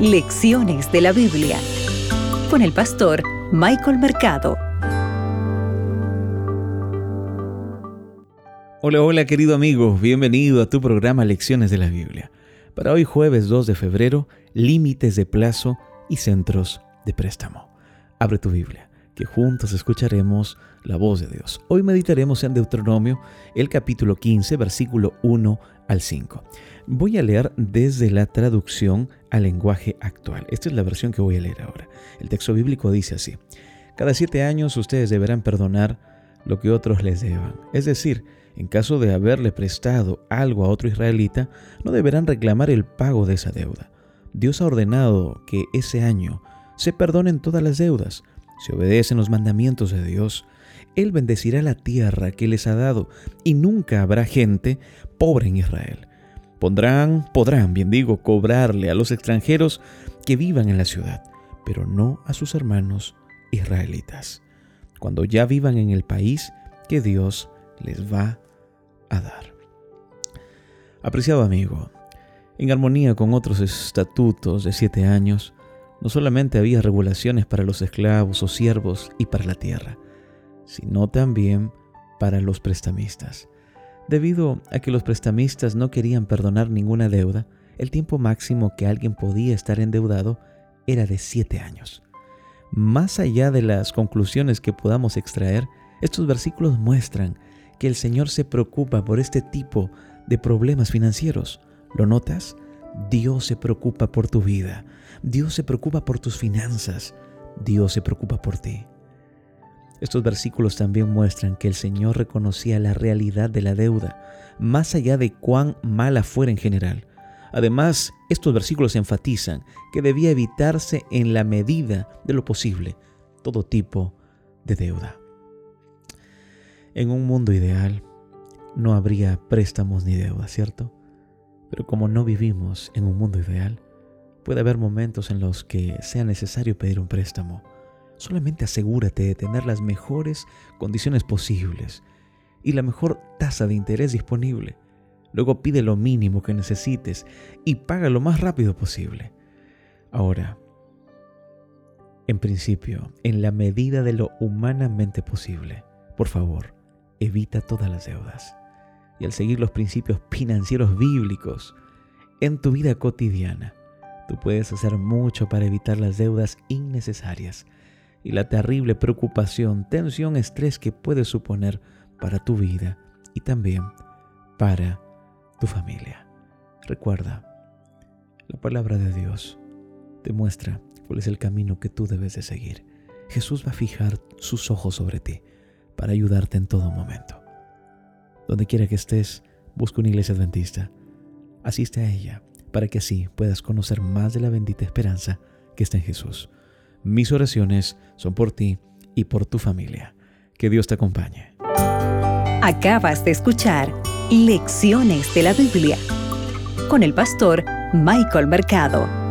Lecciones de la Biblia con el pastor Michael Mercado. Hola, hola querido amigo, bienvenido a tu programa Lecciones de la Biblia. Para hoy jueves 2 de febrero, límites de plazo y centros de préstamo. Abre tu Biblia, que juntos escucharemos la voz de Dios. Hoy meditaremos en Deuteronomio, el capítulo 15, versículo 1 al 5. Voy a leer desde la traducción al lenguaje actual. Esta es la versión que voy a leer ahora. El texto bíblico dice así. Cada siete años ustedes deberán perdonar lo que otros les deban. Es decir, en caso de haberle prestado algo a otro israelita, no deberán reclamar el pago de esa deuda. Dios ha ordenado que ese año se perdonen todas las deudas. Si obedecen los mandamientos de Dios, Él bendecirá la tierra que les ha dado y nunca habrá gente pobre en Israel. Pondrán, podrán, bien digo, cobrarle a los extranjeros que vivan en la ciudad, pero no a sus hermanos israelitas, cuando ya vivan en el país que Dios les va a dar. Apreciado amigo, en armonía con otros estatutos de siete años, no solamente había regulaciones para los esclavos o siervos y para la tierra, sino también para los prestamistas. Debido a que los prestamistas no querían perdonar ninguna deuda, el tiempo máximo que alguien podía estar endeudado era de siete años. Más allá de las conclusiones que podamos extraer, estos versículos muestran que el Señor se preocupa por este tipo de problemas financieros. ¿Lo notas? Dios se preocupa por tu vida. Dios se preocupa por tus finanzas. Dios se preocupa por ti. Estos versículos también muestran que el Señor reconocía la realidad de la deuda, más allá de cuán mala fuera en general. Además, estos versículos enfatizan que debía evitarse en la medida de lo posible todo tipo de deuda. En un mundo ideal no habría préstamos ni deuda, ¿cierto? Pero como no vivimos en un mundo ideal, puede haber momentos en los que sea necesario pedir un préstamo Solamente asegúrate de tener las mejores condiciones posibles y la mejor tasa de interés disponible. Luego pide lo mínimo que necesites y paga lo más rápido posible. Ahora, en principio, en la medida de lo humanamente posible, por favor, evita todas las deudas. Y al seguir los principios financieros bíblicos en tu vida cotidiana, tú puedes hacer mucho para evitar las deudas innecesarias y la terrible preocupación, tensión, estrés que puede suponer para tu vida y también para tu familia. Recuerda, la palabra de Dios te muestra cuál es el camino que tú debes de seguir. Jesús va a fijar sus ojos sobre ti para ayudarte en todo momento. Donde quiera que estés, busca una iglesia adventista. Asiste a ella para que así puedas conocer más de la bendita esperanza que está en Jesús. Mis oraciones son por ti y por tu familia. Que Dios te acompañe. Acabas de escuchar Lecciones de la Biblia con el pastor Michael Mercado.